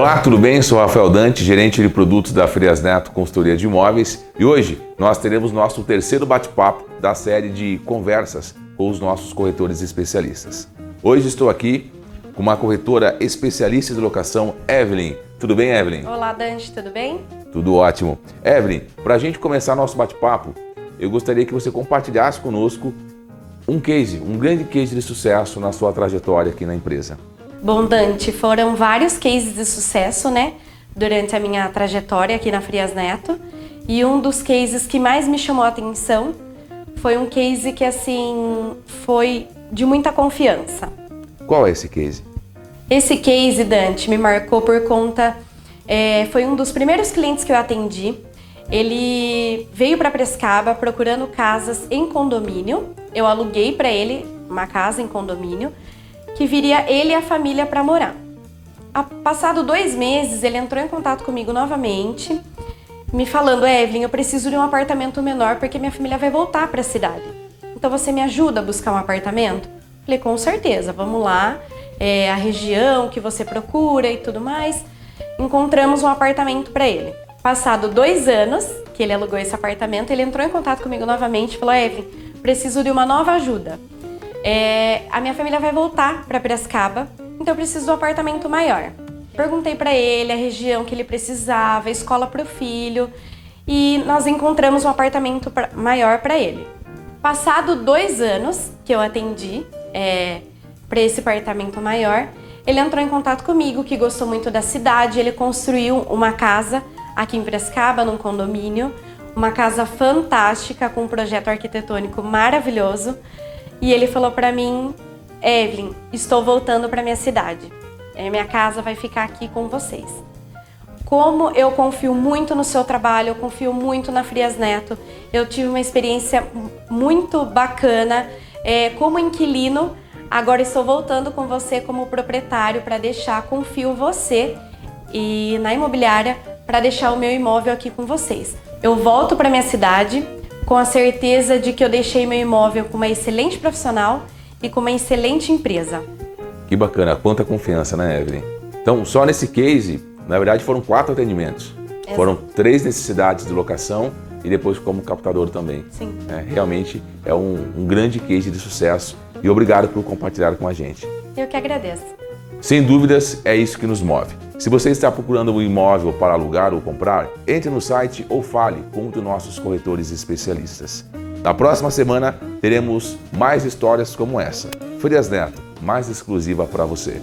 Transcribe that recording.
Olá, tudo bem? Sou Rafael Dante, gerente de produtos da Frias Neto Consultoria de Imóveis e hoje nós teremos nosso terceiro bate-papo da série de conversas com os nossos corretores especialistas. Hoje estou aqui com uma corretora especialista de locação, Evelyn. Tudo bem, Evelyn? Olá, Dante, tudo bem? Tudo ótimo. Evelyn, para a gente começar nosso bate-papo, eu gostaria que você compartilhasse conosco um case, um grande case de sucesso na sua trajetória aqui na empresa. Bom, Dante, foram vários cases de sucesso, né? Durante a minha trajetória aqui na Frias Neto. E um dos cases que mais me chamou a atenção foi um case que, assim, foi de muita confiança. Qual é esse case? Esse case, Dante, me marcou por conta. É, foi um dos primeiros clientes que eu atendi. Ele veio para Prescaba procurando casas em condomínio. Eu aluguei para ele uma casa em condomínio que viria ele e a família para morar. A, passado dois meses, ele entrou em contato comigo novamente, me falando: Evelyn, eu preciso de um apartamento menor porque minha família vai voltar para a cidade. Então você me ajuda a buscar um apartamento? Falei: com certeza, vamos lá. É, a região que você procura e tudo mais. Encontramos um apartamento para ele. Passado dois anos que ele alugou esse apartamento, ele entrou em contato comigo novamente e falou: Evelyn, preciso de uma nova ajuda. É, a minha família vai voltar para Piracicaba, então eu preciso de um apartamento maior. Perguntei para ele a região que ele precisava, a escola para o filho, e nós encontramos um apartamento pra, maior para ele. Passado dois anos que eu atendi é, para esse apartamento maior, ele entrou em contato comigo, que gostou muito da cidade, ele construiu uma casa aqui em Piracicaba, num condomínio, uma casa fantástica com um projeto arquitetônico maravilhoso. E ele falou para mim, Evelyn, estou voltando para minha cidade. É, minha casa vai ficar aqui com vocês. Como eu confio muito no seu trabalho, eu confio muito na Frias Neto. Eu tive uma experiência muito bacana é, como inquilino. Agora estou voltando com você como proprietário para deixar, confio você e na imobiliária para deixar o meu imóvel aqui com vocês. Eu volto para minha cidade, com a certeza de que eu deixei meu imóvel com uma excelente profissional e com uma excelente empresa. Que bacana, quanta confiança, né, Evelyn? Então, só nesse case, na verdade, foram quatro atendimentos. Exato. Foram três necessidades de locação e depois como captador também. Sim. É, realmente é um, um grande case de sucesso e obrigado por compartilhar com a gente. Eu que agradeço. Sem dúvidas, é isso que nos move. Se você está procurando um imóvel para alugar ou comprar, entre no site ou fale com um dos nossos corretores especialistas. Na próxima semana teremos mais histórias como essa. Frias Neto, mais exclusiva para você.